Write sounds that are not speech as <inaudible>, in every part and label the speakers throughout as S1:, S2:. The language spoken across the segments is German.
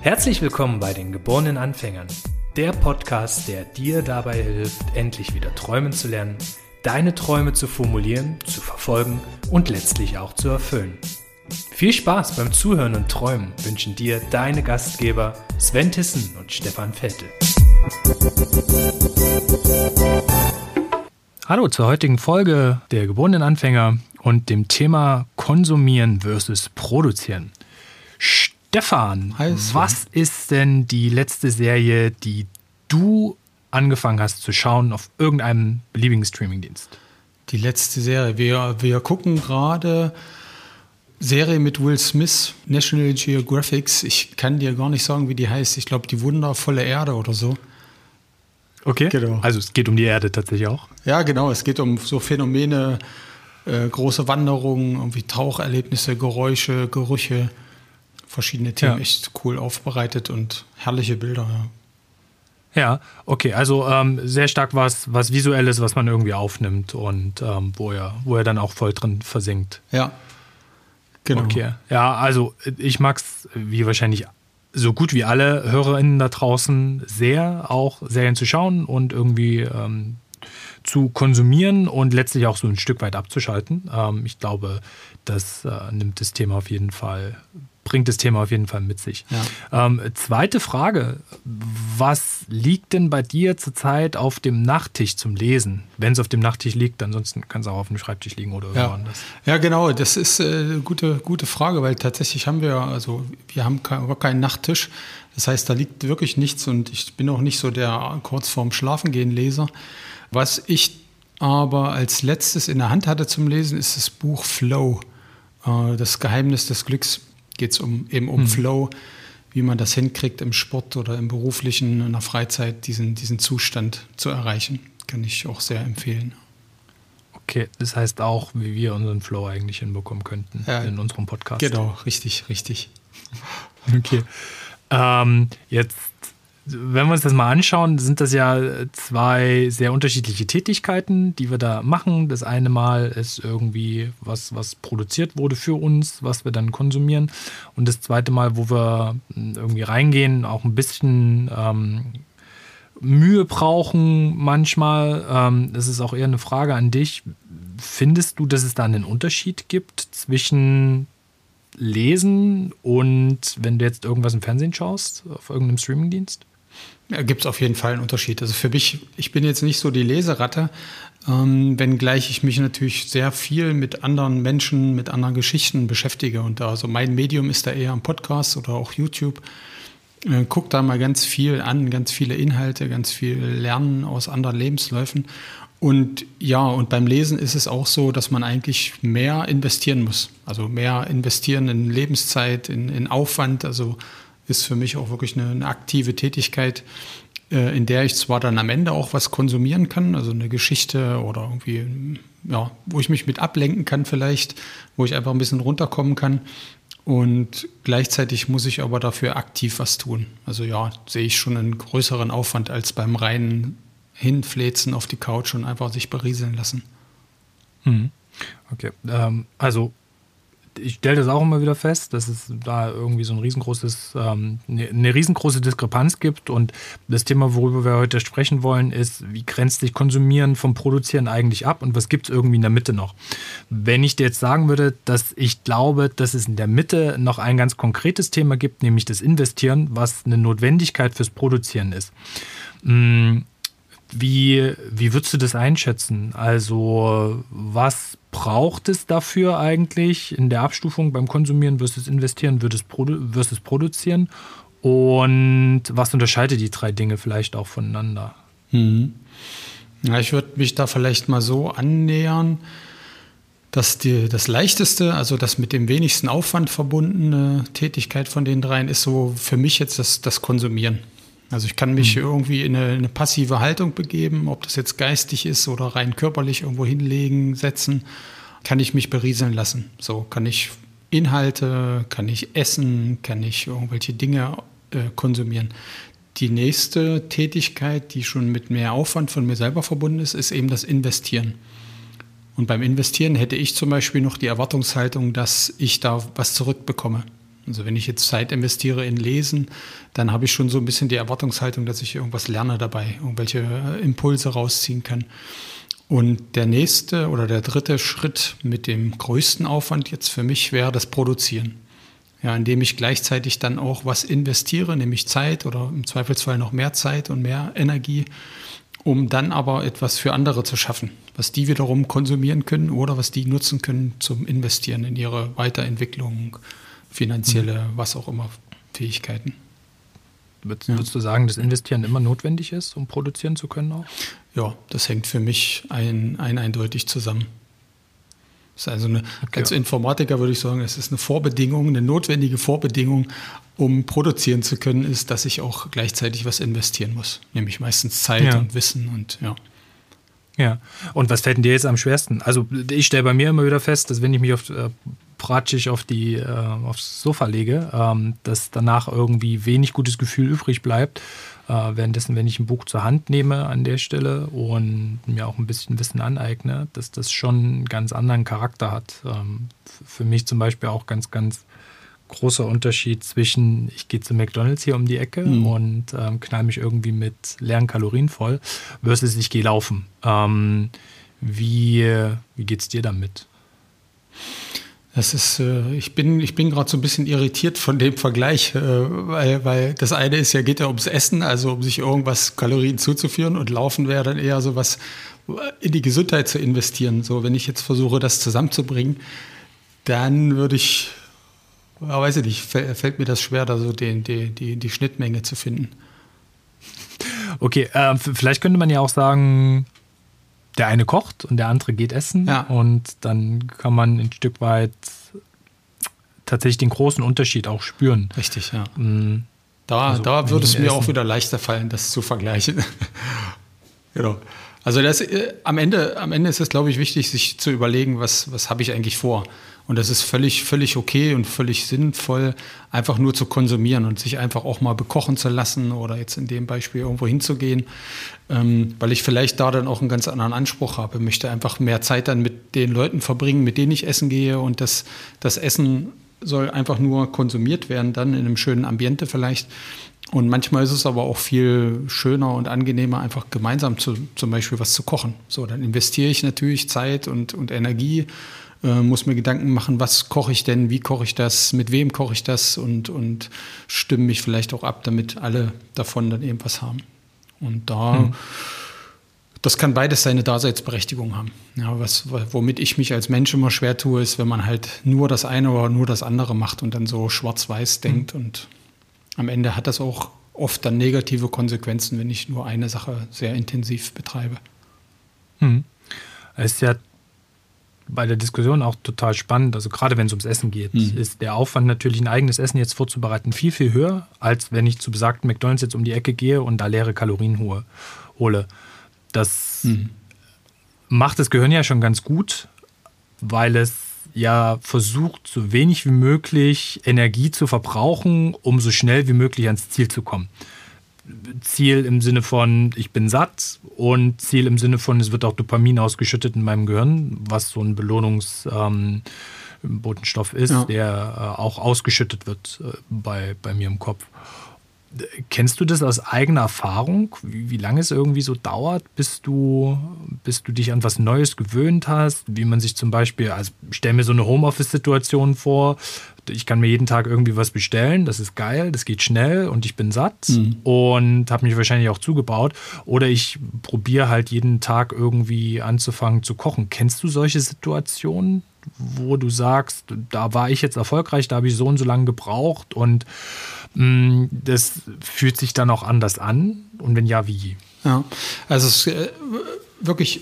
S1: Herzlich willkommen bei den geborenen Anfängern, der Podcast, der dir dabei hilft, endlich wieder träumen zu lernen, deine Träume zu formulieren, zu verfolgen und letztlich auch zu erfüllen. Viel Spaß beim Zuhören und Träumen wünschen dir deine Gastgeber Sven Tissen und Stefan Vettel. Hallo zur heutigen Folge der geborenen Anfänger und dem Thema Konsumieren versus Produzieren. Stefan,
S2: Heiß,
S1: was ist denn die letzte Serie, die du angefangen hast zu schauen auf irgendeinem beliebigen Streamingdienst?
S2: Die letzte Serie. Wir, wir gucken gerade Serie mit Will Smith, National Geographics. Ich kann dir gar nicht sagen, wie die heißt. Ich glaube, die wundervolle Erde oder so.
S1: Okay.
S2: Genau.
S1: Also es geht um die Erde tatsächlich auch.
S2: Ja, genau. Es geht um so Phänomene, äh, große Wanderungen, irgendwie Taucherlebnisse, Geräusche, Gerüche, verschiedene Themen.
S1: Ja.
S2: Echt cool aufbereitet und herrliche Bilder. Ja.
S1: Ja, okay, also ähm, sehr stark was, was Visuelles, was man irgendwie aufnimmt und ähm, wo, er, wo er dann auch voll drin versinkt.
S2: ja. Genau.
S1: Okay. Ja, also ich mag's wie wahrscheinlich so gut wie alle HörerInnen da draußen sehr, auch Serien zu schauen und irgendwie ähm, zu konsumieren und letztlich auch so ein Stück weit abzuschalten. Ähm, ich glaube, das äh, nimmt das Thema auf jeden Fall, bringt das Thema auf jeden Fall mit sich.
S2: Ja.
S1: Ähm, zweite Frage: Was liegt denn bei dir zurzeit auf dem Nachttisch zum Lesen? Wenn es auf dem Nachttisch liegt, ansonsten kann es auch auf dem Schreibtisch liegen oder
S2: Ja.
S1: woanders.
S2: ja, genau. Das ist äh, eine gute, gute Frage, weil tatsächlich haben wir, also wir haben kein, gar keinen Nachttisch. Das heißt, da liegt wirklich nichts und ich bin auch nicht so der kurz vorm Schlafengehen Leser. Was ich aber als letztes in der Hand hatte zum Lesen, ist das Buch Flow. Äh, das Geheimnis des Glücks geht es um, eben um Flow, wie man das hinkriegt im Sport oder im beruflichen, in der Freizeit, diesen, diesen Zustand zu erreichen. Kann ich auch sehr empfehlen.
S1: Okay, das heißt auch, wie wir unseren Flow eigentlich hinbekommen könnten
S2: Ja.
S1: in unserem Podcast.
S2: Genau, richtig, richtig. <laughs>
S1: Okay. Ähm, jetzt, wenn wir uns das mal anschauen, sind das ja zwei sehr unterschiedliche Tätigkeiten, die wir da machen. Das eine Mal ist irgendwie was, was produziert wurde für uns, was wir dann konsumieren. Und das zweite Mal, wo wir irgendwie reingehen, auch ein bisschen ähm, Mühe brauchen manchmal. Ähm, das ist auch eher eine Frage an dich. Findest du, dass es da einen Unterschied gibt zwischen Lesen und wenn du jetzt irgendwas im Fernsehen schaust, auf irgendeinem Streamingdienst?
S2: Gibt es auf jeden Fall einen Unterschied. Also für mich, ich bin jetzt nicht so die Leseratte, ähm, wenngleich ich mich natürlich sehr viel mit anderen Menschen, mit anderen Geschichten beschäftige. Und da, also mein Medium ist da eher ein Podcast oder auch YouTube. Äh, guck da mal ganz viel an, ganz viele Inhalte, ganz viel Lernen aus anderen Lebensläufen. Und ja, und beim Lesen ist es auch so, dass man eigentlich mehr investieren muss. Also mehr investieren in Lebenszeit, in, in Aufwand. Also ist für mich auch wirklich eine, eine aktive Tätigkeit, äh, in der ich zwar dann am Ende auch was konsumieren kann, also eine Geschichte oder irgendwie, ja, wo ich mich mit ablenken kann vielleicht, wo ich einfach ein bisschen runterkommen kann. Und gleichzeitig muss ich aber dafür aktiv was tun. Also ja, sehe ich schon einen größeren Aufwand als beim reinen Hinfläzen auf die Couch und einfach sich berieseln lassen.
S1: Mhm. Okay, ähm, also ich stelle das auch immer wieder fest, dass es da irgendwie so ein riesengroßes, ähm, eine, eine riesengroße Diskrepanz gibt. Und das Thema, worüber wir heute sprechen wollen, ist, wie grenzt sich Konsumieren vom Produzieren eigentlich ab und was gibt es irgendwie in der Mitte noch? Wenn ich dir jetzt sagen würde, dass ich glaube, dass es in der Mitte noch ein ganz konkretes Thema gibt, nämlich das Investieren, was eine Notwendigkeit fürs Produzieren ist. Mm, Wie, wie würdest du das einschätzen? Also, was braucht es dafür eigentlich in der Abstufung beim Konsumieren versus Investieren versus, Produ versus Produzieren? Und was unterscheidet die drei Dinge vielleicht auch voneinander?
S2: Mhm. Ja, ich würde mich da vielleicht mal so annähern, dass die, das leichteste, also das mit dem wenigsten Aufwand verbundene Tätigkeit von den dreien ist so für mich jetzt das, das Konsumieren. Also ich kann mich irgendwie in eine, eine passive Haltung begeben, ob das jetzt geistig ist oder rein körperlich irgendwo hinlegen, setzen, kann ich mich berieseln lassen. So kann ich Inhalte, kann ich essen, kann ich irgendwelche Dinge äh, konsumieren. die nächste Tätigkeit, die schon mit mehr Aufwand von mir selber verbunden ist, ist eben das Investieren. Und beim Investieren hätte ich zum Beispiel noch die Erwartungshaltung, dass ich da was zurückbekomme. Also wenn ich jetzt Zeit investiere in Lesen, dann habe ich schon so ein bisschen die Erwartungshaltung, dass ich irgendwas lerne dabei, irgendwelche äh, Impulse rausziehen kann. Und der nächste oder der dritte Schritt mit dem größten Aufwand jetzt für mich wäre das Produzieren. Ja, indem ich gleichzeitig dann auch was investiere, nämlich Zeit oder im Zweifelsfall noch mehr Zeit und mehr Energie, um dann aber etwas für andere zu schaffen, was die wiederum konsumieren können oder was die nutzen können zum Investieren in ihre Weiterentwicklung, finanzielle, was auch immer, Fähigkeiten.
S1: Würdest, ja. würdest, du sagen, dass Investieren immer notwendig ist, um produzieren zu können auch?
S2: Ja, das hängt für mich ein, ein eindeutig zusammen. Das ist also eine, okay. als Informatiker würde ich sagen, es ist eine Vorbedingung, eine notwendige Vorbedingung, um produzieren zu können, ist, dass ich auch gleichzeitig was investieren muss. Nämlich meistens Zeit ja. und Wissen und ja.
S1: Ja, und was fällt denn dir jetzt am schwersten? Also ich stelle bei mir immer wieder fest, dass wenn ich mich auf, äh, praktisch auf die, äh, aufs Sofa lege, ähm, dass danach irgendwie wenig gutes Gefühl übrig bleibt. Äh, währenddessen, wenn ich ein Buch zur Hand nehme an der Stelle und mir auch ein bisschen Wissen aneigne, dass das schon einen ganz anderen Charakter hat. Ähm, für mich zum Beispiel auch ganz, ganz großer Unterschied zwischen, ich gehe zu McDonalds hier um die Ecke mhm. und ähm, knall mich irgendwie mit leeren Kalorien voll, versus ich gehe laufen. Ähm, wie wie geht es dir damit?
S2: Das ist, äh, ich bin, ich bin gerade so ein bisschen irritiert von dem Vergleich, äh, weil, weil das eine ist ja, geht ja ums Essen, also um sich irgendwas Kalorien zuzuführen und Laufen wäre dann eher so was in die Gesundheit zu investieren. So, wenn ich jetzt versuche, das zusammenzubringen, dann würde ich ja, weiß ich nicht, fällt mir das schwer, da so die, die, die, die Schnittmenge zu finden.
S1: Okay, äh, vielleicht könnte man ja auch sagen, der eine kocht und der andere geht essen. Ja. Und dann kann man ein Stück weit tatsächlich den großen Unterschied auch spüren.
S2: Richtig, ja. Mhm. Da, also, da würde es mir essen. auch wieder leichter fallen, das zu vergleichen. <laughs> genau. Also das, äh, am, Ende, am Ende ist es, glaube ich, wichtig, sich zu überlegen, was, was habe ich eigentlich vor. Und das ist völlig, völlig okay und völlig sinnvoll, einfach nur zu konsumieren und sich einfach auch mal bekochen zu lassen oder jetzt in dem Beispiel irgendwo hinzugehen, ähm, weil ich vielleicht da dann auch einen ganz anderen Anspruch habe. Ich möchte einfach mehr Zeit dann mit den Leuten verbringen, mit denen ich essen gehe und das, das Essen soll einfach nur konsumiert werden, dann in einem schönen Ambiente vielleicht. Und manchmal ist es aber auch viel schöner und angenehmer, einfach gemeinsam zu, zum Beispiel was zu kochen. So, dann investiere ich natürlich Zeit und, und Energie äh, muss mir Gedanken machen, was koche ich denn, wie koche ich das, mit wem koche ich das und, und stimme mich vielleicht auch ab, damit alle davon dann eben was haben. Und da, hm. das kann beides seine Daseinsberechtigung haben. Ja, was, womit ich mich als Mensch immer schwer tue, ist, wenn man halt nur das eine oder nur das andere macht und dann so schwarz-weiß hm. denkt. Und am Ende hat das auch oft dann negative Konsequenzen, wenn ich nur eine Sache sehr intensiv betreibe.
S1: Hm. Es ist ja bei der Diskussion auch total spannend. Also gerade wenn es ums Essen geht, mhm. ist der Aufwand natürlich ein eigenes Essen jetzt vorzubereiten viel, viel höher, als wenn ich zu besagten McDonalds jetzt um die Ecke gehe und da leere Kalorien hole. Das mhm. macht das Gehirn ja schon ganz gut, weil es ja versucht, so wenig wie möglich Energie zu verbrauchen, um so schnell wie möglich ans Ziel zu kommen. Ziel im Sinne von, ich bin satt und Ziel im Sinne von, es wird auch Dopamin ausgeschüttet in meinem Gehirn, was so ein Belohnungsbotenstoff ähm, ist, ja. der äh, auch ausgeschüttet wird äh, bei, bei mir im Kopf. Kennst du das aus eigener Erfahrung, wie, wie, lange es irgendwie so dauert, bis du, bis du dich an was Neues gewöhnt hast? Wie man sich zum Beispiel, also stell mir so eine Homeoffice-Situation vor, ich kann mir jeden Tag irgendwie was bestellen, das ist geil, das geht schnell und ich bin satt mhm. und habe mich wahrscheinlich auch zugebaut. Oder ich probiere halt jeden Tag irgendwie anzufangen zu kochen. Kennst du solche Situationen, wo du sagst, da war ich jetzt erfolgreich, da habe ich so und so lange gebraucht und das fühlt sich dann auch anders an? Und wenn ja, wie?
S2: Ja, also es ist äh, wirklich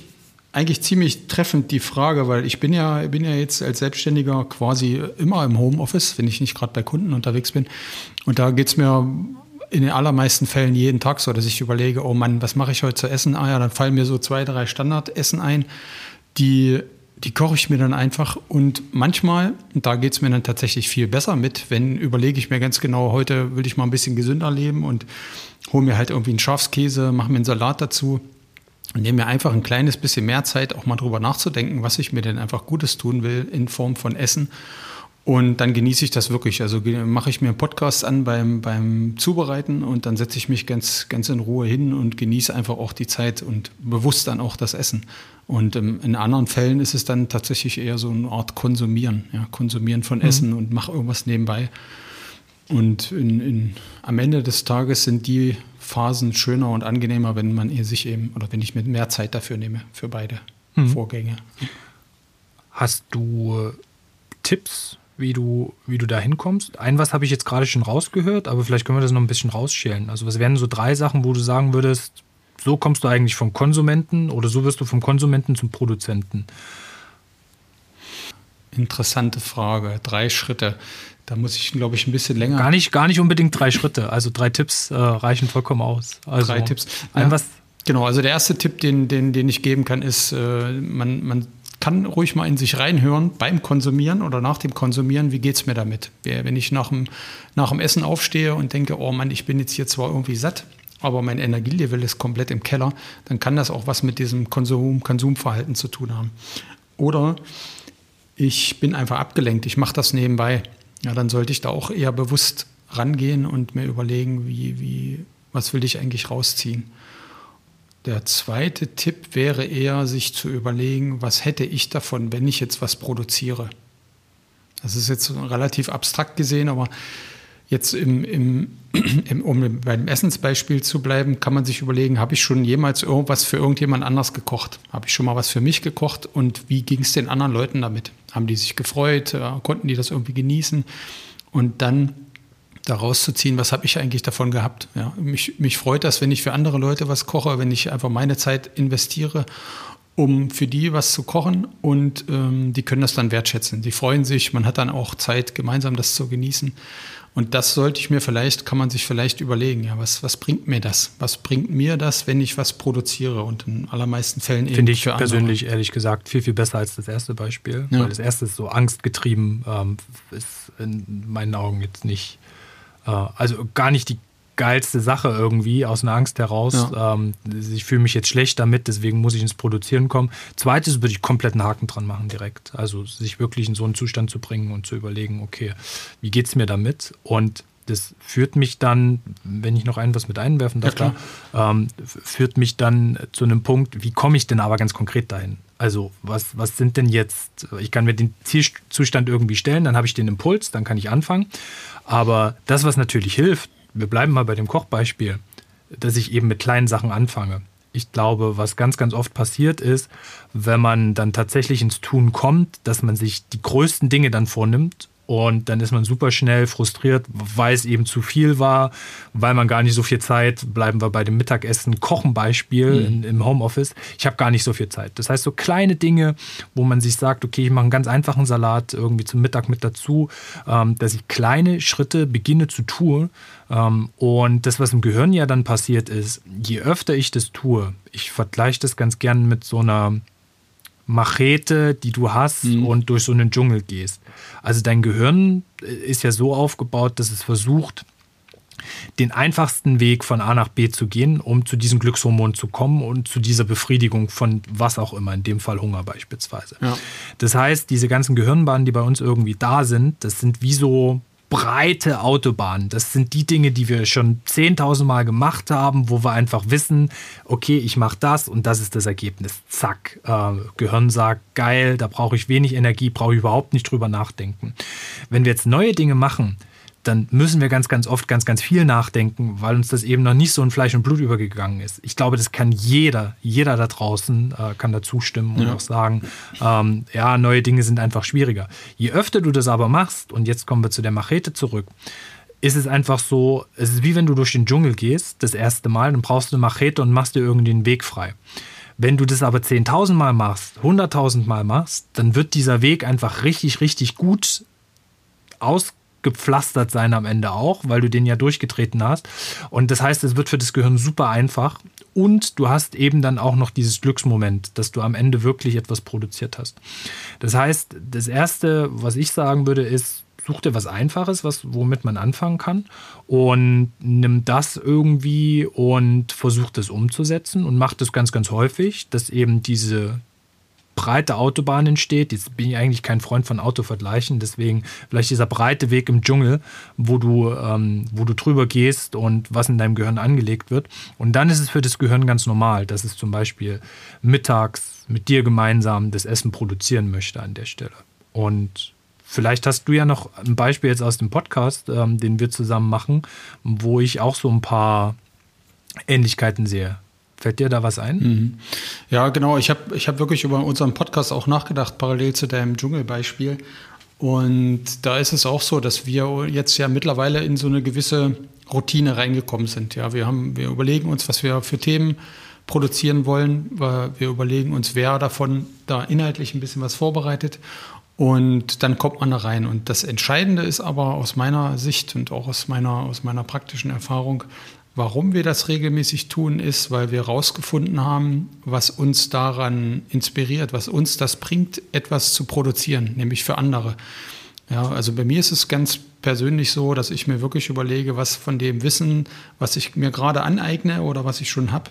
S2: eigentlich ziemlich treffend die Frage, weil ich bin ja, bin ja jetzt als Selbstständiger quasi immer im Homeoffice, wenn ich nicht gerade bei Kunden unterwegs bin. Und da geht es mir in den allermeisten Fällen jeden Tag so, dass ich überlege, oh Mann, was mache ich heute zu essen? Ah ja, dann fallen mir so zwei, drei Standardessen ein, die, die koche ich mir dann einfach. Und manchmal, und da geht es mir dann tatsächlich viel besser mit, wenn überlege ich mir ganz genau, heute will ich mal ein bisschen gesünder leben und hole mir halt irgendwie einen Schafskäse, mache mir einen Salat dazu und nehme mir einfach ein kleines bisschen mehr Zeit, auch mal drüber nachzudenken, was ich mir denn einfach Gutes tun will in Form von Essen. Und dann genieße ich das wirklich. Also mache ich mir einen Podcast an beim, beim Zubereiten und dann setze ich mich ganz, ganz in Ruhe hin und genieße einfach auch die Zeit und bewusst dann auch das Essen. Und ähm, in anderen Fällen ist es dann tatsächlich eher so eine Art Konsumieren, ja, Konsumieren von mhm. Essen und mache irgendwas nebenbei. Und in, in, am Ende des Tages sind die Phasen schöner und angenehmer, wenn man sich eben oder wenn ich mir mehr Zeit dafür nehme für beide mhm. Vorgänge.
S1: Hast du Tipps wie du, wie du da hinkommst. Ein was habe ich jetzt gerade schon rausgehört, aber vielleicht können wir das noch ein bisschen rausschälen. Also was wären so drei Sachen, wo du sagen würdest, so kommst du eigentlich vom Konsumenten oder so wirst du vom Konsumenten zum Produzenten?
S2: Interessante Frage. Drei Schritte. Da muss ich, glaube ich, ein bisschen länger.
S1: Gar nicht, gar nicht unbedingt drei Schritte. Also drei Tipps äh, reichen vollkommen aus. Also,
S2: drei Tipps. Ein, was Genau, also der erste Tipp, den, den, den ich geben kann, ist, äh, man, man kann ruhig mal in sich reinhören beim Konsumieren oder nach dem Konsumieren, wie geht es mir damit? Wenn ich nach dem, nach dem Essen aufstehe und denke, oh Mann, ich bin jetzt hier zwar irgendwie satt, aber mein Energielevel ist komplett im Keller, dann kann das auch was mit diesem Konsum, Konsumverhalten zu tun haben. Oder ich bin einfach abgelenkt, ich mache das nebenbei. Ja, dann sollte ich da auch eher bewusst rangehen und mir überlegen, wie, wie, was will ich eigentlich rausziehen. Der zweite Tipp wäre eher, sich zu überlegen, was hätte ich davon, wenn ich jetzt was produziere. Das ist jetzt relativ abstrakt gesehen, aber jetzt im, im, <clears throat> im, um beim Essensbeispiel zu bleiben, kann man sich überlegen, habe ich schon jemals irgendwas für irgendjemand anders gekocht? Habe ich schon mal was für mich gekocht und wie ging es den anderen Leuten damit? Haben die sich gefreut? Konnten die das irgendwie genießen? Und dann daraus zu ziehen, was habe ich eigentlich davon gehabt. Ja, mich, mich freut das, wenn ich für andere Leute was koche, wenn ich einfach meine Zeit investiere, um für die was zu kochen und ähm, die können das dann wertschätzen. Die freuen sich, man hat dann auch Zeit, gemeinsam das zu genießen. Und das sollte ich mir vielleicht, kann man sich vielleicht überlegen, ja, was, was bringt mir das? Was bringt mir das, wenn ich was produziere? Und in allermeisten Fällen
S1: eben Finde ich für persönlich, ehrlich gesagt, viel, viel besser als das erste Beispiel. Ja. Weil das erste ist so angstgetrieben, ähm, ist in meinen Augen jetzt nicht also gar nicht die geilste Sache irgendwie aus einer Angst heraus. Ja. Ähm, ich fühle mich jetzt schlecht damit, deswegen muss ich ins Produzieren kommen. Zweites würde ich komplett einen Haken dran machen direkt. Also sich wirklich in so einen Zustand zu bringen und zu überlegen, okay, wie geht es mir damit? Und das führt mich dann, wenn ich noch ein was mit einwerfen darf, ja, da, ähm, führt mich dann zu einem Punkt, wie komme ich denn aber ganz konkret dahin? Also was, was sind denn jetzt, ich kann mir den Zielzustand irgendwie stellen, dann habe ich den Impuls, dann kann ich anfangen. Aber das, was natürlich hilft, wir bleiben mal bei dem Kochbeispiel, dass ich eben mit kleinen Sachen anfange. Ich glaube, was ganz, ganz oft passiert ist, wenn man dann tatsächlich ins Tun kommt, dass man sich die größten Dinge dann vornimmt und dann ist man super schnell frustriert, weil es eben zu viel war, weil man gar nicht so viel Zeit, bleiben wir bei dem Mittagessen, Kochen-Beispiel mhm. im Homeoffice, ich habe gar nicht so viel Zeit. Das heißt, so kleine Dinge, wo man sich sagt, okay, ich mache einen ganz einfachen Salat irgendwie zum Mittag mit dazu, ähm, dass ich kleine Schritte beginne zu tun. Ähm, und das, was im Gehirn ja dann passiert ist, je öfter ich das tue, ich vergleiche das ganz gern mit so einer Machete, die du hast mhm. und durch so einen Dschungel gehst. Also dein Gehirn ist ja so aufgebaut, dass es versucht, den einfachsten Weg von A nach B zu gehen, um zu diesem Glückshormon zu kommen und zu dieser Befriedigung von was auch immer, in dem Fall Hunger beispielsweise. Ja. Das heißt, diese ganzen Gehirnbahnen, die bei uns irgendwie da sind, das sind wie so breite Autobahn. Das sind die Dinge, die wir schon 10.000 Mal gemacht haben, wo wir einfach wissen, okay, ich mache das und das ist das Ergebnis. Zack. Äh, Gehirn sagt, geil, da brauche ich wenig Energie, brauche ich überhaupt nicht drüber nachdenken. Wenn wir jetzt neue Dinge machen, dann müssen wir ganz, ganz oft ganz, ganz viel nachdenken, weil uns das eben noch nicht so in Fleisch und Blut übergegangen ist. Ich glaube, das kann jeder, jeder da draußen äh, kann da zustimmen und ja. auch sagen, ähm, ja, neue Dinge sind einfach schwieriger. Je öfter du das aber machst, und jetzt kommen wir zu der Machete zurück, ist es einfach so, es ist wie wenn du durch den Dschungel gehst, das erste Mal, dann brauchst du eine Machete und machst dir irgendwie den Weg frei. Wenn du das aber 10.000 Mal machst, 100.000 Mal machst, dann wird dieser Weg einfach richtig, richtig gut aus gepflastert sein am Ende auch, weil du den ja durchgetreten hast. Und das heißt, es wird für das Gehirn super einfach. Und du hast eben dann auch noch dieses Glücksmoment, dass du am Ende wirklich etwas produziert hast. Das heißt, das Erste, was ich sagen würde, ist, such dir was Einfaches, was, womit man anfangen kann und nimm das irgendwie und versucht es umzusetzen und macht das ganz, ganz häufig, dass eben diese, breite Autobahn entsteht. Jetzt bin ich eigentlich kein Freund von Autovergleichen, deswegen vielleicht dieser breite Weg im Dschungel, wo du, ähm, wo du drüber gehst und was in deinem Gehirn angelegt wird. Und dann ist es für das Gehirn ganz normal, dass es zum Beispiel mittags mit dir gemeinsam das Essen produzieren möchte an der Stelle. Und Vielleicht hast du ja noch ein Beispiel jetzt aus dem Podcast, ähm, den wir zusammen machen, wo ich auch so ein paar Ähnlichkeiten sehe. Fällt dir da was ein? Mhm.
S2: Ja, genau. Ich habe ich hab wirklich über unseren Podcast auch nachgedacht, parallel zu deinem Dschungelbeispiel. Und da ist es auch so, dass wir jetzt ja mittlerweile in so eine gewisse Routine reingekommen sind. Ja, wir, haben, wir überlegen uns, was wir für Themen produzieren wollen. Wir überlegen uns, wer davon da inhaltlich ein bisschen was vorbereitet. Und dann kommt man da rein. Und das Entscheidende ist aber aus meiner Sicht und auch aus meiner, aus meiner praktischen Erfahrung, Warum wir das regelmäßig tun, ist, weil wir herausgefunden haben, was uns daran inspiriert, was uns das bringt, etwas zu produzieren, nämlich für andere. Ja, also bei mir ist es ganz persönlich so, dass ich mir wirklich überlege, was von dem Wissen, was ich mir gerade aneigne oder was ich schon habe,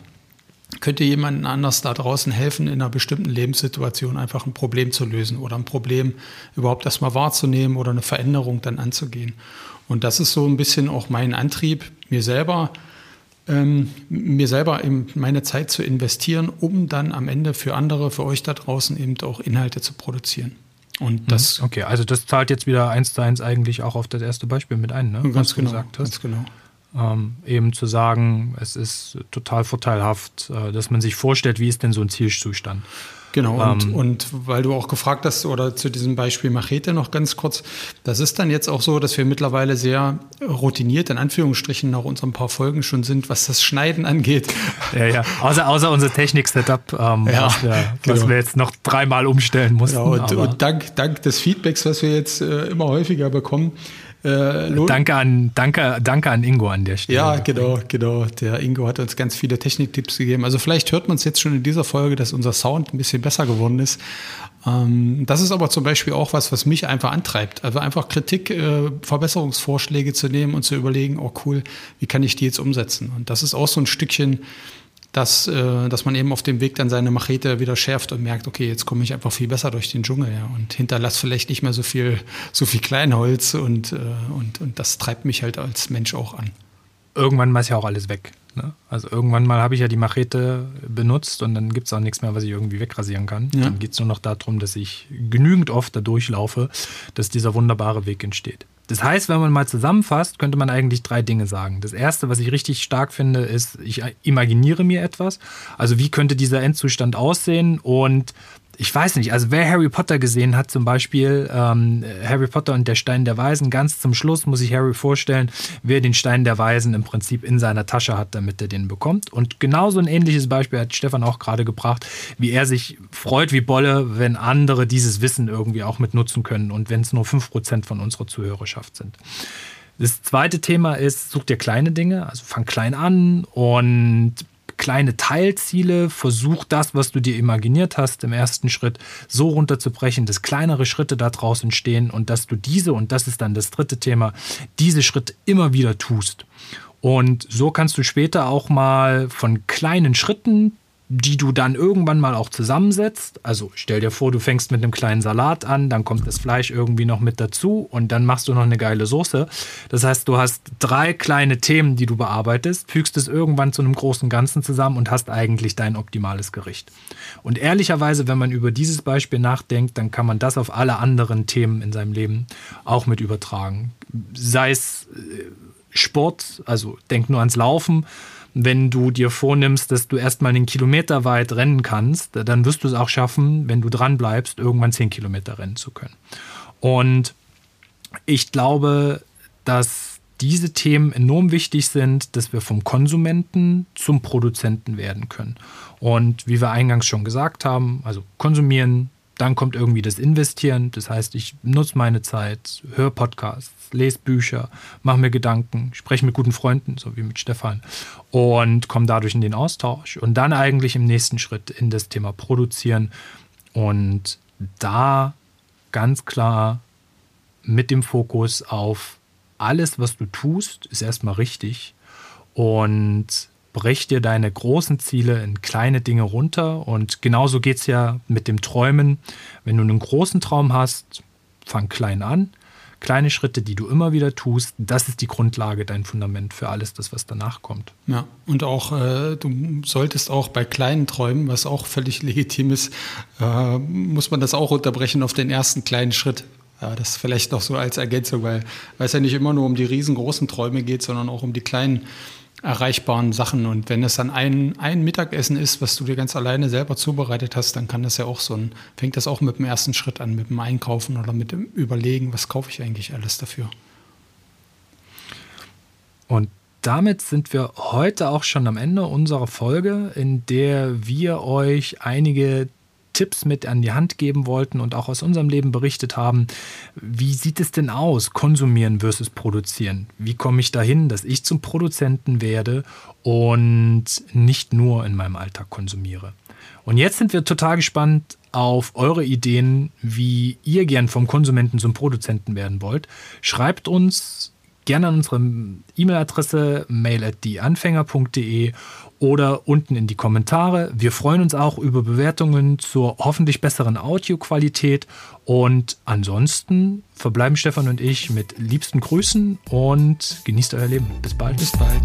S2: könnte jemandem anders da draußen helfen, in einer bestimmten Lebenssituation einfach ein Problem zu lösen oder ein Problem überhaupt erstmal wahrzunehmen oder eine Veränderung dann anzugehen. Und das ist so ein bisschen auch mein Antrieb, mir selber ähm, mir selber eben meine Zeit zu investieren, um dann am Ende für andere, für euch da draußen eben auch Inhalte zu produzieren.
S1: Und mhm. das okay, also das zahlt jetzt wieder eins zu eins eigentlich auch auf das erste Beispiel mit ein, ne?
S2: Ganz genau, ganz genau.
S1: Ähm, eben zu sagen, es ist total vorteilhaft, äh, dass man sich vorstellt, wie ist denn so ein Zielzustand.
S2: Genau, und, ähm, und weil du auch gefragt hast, oder zu diesem Beispiel Machete noch ganz kurz, das ist dann jetzt auch so, dass wir mittlerweile sehr routiniert, in Anführungsstrichen, nach unseren paar Folgen schon sind, was das Schneiden angeht.
S1: Ja, ja, außer, außer unser Technik-Setup, ähm, ja, was, wir, genau. was, wir, jetzt noch dreimal umstellen mussten. Ja,
S2: und, und dank, dank des Feedbacks, was wir jetzt äh, immer häufiger bekommen,
S1: äh, danke, an, danke, danke an Ingo an der Stelle.
S2: Ja, genau, genau. Der Ingo hat uns ganz viele Techniktipps gegeben. Also vielleicht hört man es jetzt schon in dieser Folge, dass unser Sound ein bisschen besser geworden ist. Ähm, das ist aber zum Beispiel auch was, was mich einfach antreibt. Also einfach Kritik, äh, Verbesserungsvorschläge zu nehmen und zu überlegen, oh cool, wie kann ich die jetzt umsetzen? Und das ist auch so ein Stückchen dass, äh, dass man eben auf dem Weg dann seine Machete wieder schärft und merkt, okay, jetzt komme ich einfach viel besser durch den Dschungel ja, und hinterlasse vielleicht nicht mehr so viel, so viel Kleinholz und, äh, und, und das treibt mich halt als Mensch auch an.
S1: Irgendwann mal ist ja auch alles weg. Ne? Also irgendwann mal habe ich ja die Machete benutzt und dann gibt es auch nichts mehr, was ich irgendwie wegrasieren kann. Ja. Dann geht es nur noch darum, dass ich genügend oft da durchlaufe, dass dieser wunderbare Weg entsteht. Das heißt, wenn man mal zusammenfasst, könnte man eigentlich drei Dinge sagen. Das erste, was ich richtig stark finde, ist, ich imaginiere mir etwas. Also wie könnte dieser Endzustand aussehen und ich weiß nicht, also wer Harry Potter gesehen hat, zum Beispiel ähm, Harry Potter und der Stein der Weisen, ganz zum Schluss muss ich Harry vorstellen, wer den Stein der Weisen im Prinzip in seiner Tasche hat, damit er den bekommt. Und genauso ein ähnliches Beispiel hat Stefan auch gerade gebracht, wie er sich freut wie Bolle, wenn andere dieses Wissen irgendwie auch mit nutzen können und wenn es nur 5% von unserer Zuhörerschaft sind. Das zweite Thema ist, such dir kleine Dinge, also fang klein an und kleine Teilziele, versuch das, was du dir imaginiert hast, im ersten Schritt so runterzubrechen, dass kleinere Schritte daraus entstehen und dass du diese, und das ist dann das dritte Thema, diese Schritte immer wieder tust. Und so kannst du später auch mal von kleinen Schritten die du dann irgendwann mal auch zusammensetzt. Also stell dir vor, du fängst mit einem kleinen Salat an, dann kommt das Fleisch irgendwie noch mit dazu und dann machst du noch eine geile Soße. Das heißt, du hast drei kleine Themen, die du bearbeitest, fügst es irgendwann zu einem großen Ganzen zusammen und hast eigentlich dein optimales Gericht. Und ehrlicherweise, wenn man über dieses Beispiel nachdenkt, dann kann man das auf alle anderen Themen in seinem Leben auch mit übertragen. Sei es äh, Sport, also denk nur ans Laufen wenn du dir vornimmst, dass du erstmal einen Kilometer weit rennen kannst, dann wirst du es auch schaffen, wenn du dran bleibst, irgendwann zehn Kilometer rennen zu können. Und ich glaube, dass diese Themen enorm wichtig sind, dass wir vom Konsumenten zum Produzenten werden können. Und wie wir eingangs schon gesagt haben, also konsumieren, dann kommt irgendwie das Investieren. Das heißt, ich nutze meine Zeit, höre Podcasts, lese Bücher, mache mir Gedanken, spreche mit guten Freunden, so wie mit Stefan, und komme dadurch in den Austausch. Und dann eigentlich im nächsten Schritt in das Thema Produzieren und da ganz klar mit dem Fokus auf alles, was du tust, ist erstmal richtig und brech dir deine großen Ziele in kleine Dinge runter. Und genauso geht es ja mit dem Träumen. Wenn du einen großen Traum hast, fang klein an. Kleine Schritte, die du immer wieder tust, das ist die Grundlage, dein Fundament für alles das, was danach kommt.
S2: Ja, und auch äh, du solltest auch bei kleinen Träumen, was auch völlig <laughs> legitim ist, äh, muss man das auch unterbrechen auf den ersten kleinen Schritt. Ja, das vielleicht noch so als Ergänzung, weil, weil es ja nicht immer nur um die riesengroßen Träume geht, sondern auch um die kleinen erreichbaren Sachen. Und wenn es dann ein, ein Mittagessen ist, was du dir ganz alleine selber zubereitet hast, dann kann das ja auch so ein, fängt das auch mit dem ersten Schritt an, mit dem Einkaufen oder mit dem Überlegen, was kaufe ich eigentlich alles dafür.
S1: Und damit sind wir heute auch schon am Ende unserer Folge, in der wir euch einige Tipps mit an die Hand geben wollten und auch aus unserem Leben berichtet haben. Wie sieht es denn aus, konsumieren versus produzieren? Wie komme ich dahin, dass ich zum Produzenten werde und nicht nur in meinem Alltag konsumiere? Und jetzt sind wir total gespannt auf eure Ideen, wie ihr gern vom Konsumenten zum Produzenten werden wollt. Schreibt uns gerne an unsere E-Mail-Adresse mail@dieanfänger.de oder unten in die Kommentare. Wir freuen uns auch über Bewertungen zur hoffentlich besseren Audioqualität. Und ansonsten verbleiben Stefan und ich mit liebsten Grüßen und genießt euer Leben. Bis bald.
S2: Bis bald.